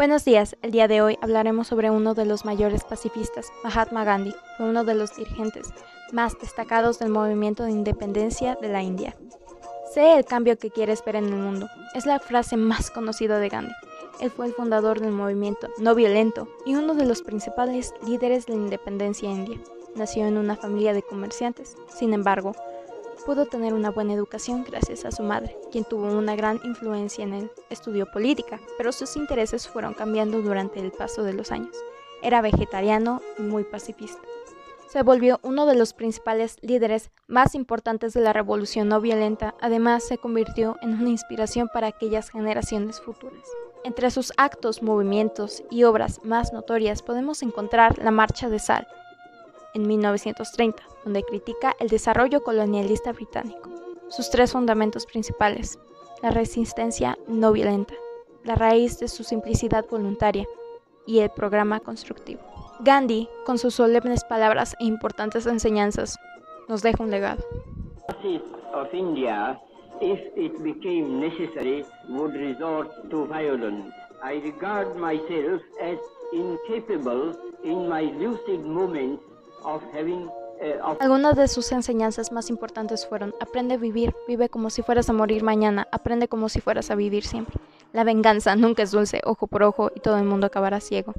Buenos días, el día de hoy hablaremos sobre uno de los mayores pacifistas, Mahatma Gandhi, fue uno de los dirigentes más destacados del movimiento de independencia de la India. Sé el cambio que quieres ver en el mundo, es la frase más conocida de Gandhi. Él fue el fundador del movimiento no violento y uno de los principales líderes de la independencia india. Nació en una familia de comerciantes, sin embargo, pudo tener una buena educación gracias a su madre, quien tuvo una gran influencia en él. Estudió política, pero sus intereses fueron cambiando durante el paso de los años. Era vegetariano y muy pacifista. Se volvió uno de los principales líderes más importantes de la revolución no violenta, además se convirtió en una inspiración para aquellas generaciones futuras. Entre sus actos, movimientos y obras más notorias podemos encontrar la Marcha de Sal, en 1930, donde critica el desarrollo colonialista británico. Sus tres fundamentos principales, la resistencia no violenta, la raíz de su simplicidad voluntaria y el programa constructivo. Gandhi, con sus solemnes palabras e importantes enseñanzas, nos deja un legado. Of if it became necessary, would resort to violence. I regard myself as incapable in my lucid moments eh, Algunas de sus enseñanzas más importantes fueron, aprende a vivir, vive como si fueras a morir mañana, aprende como si fueras a vivir siempre. La venganza nunca es dulce, ojo por ojo, y todo el mundo acabará ciego.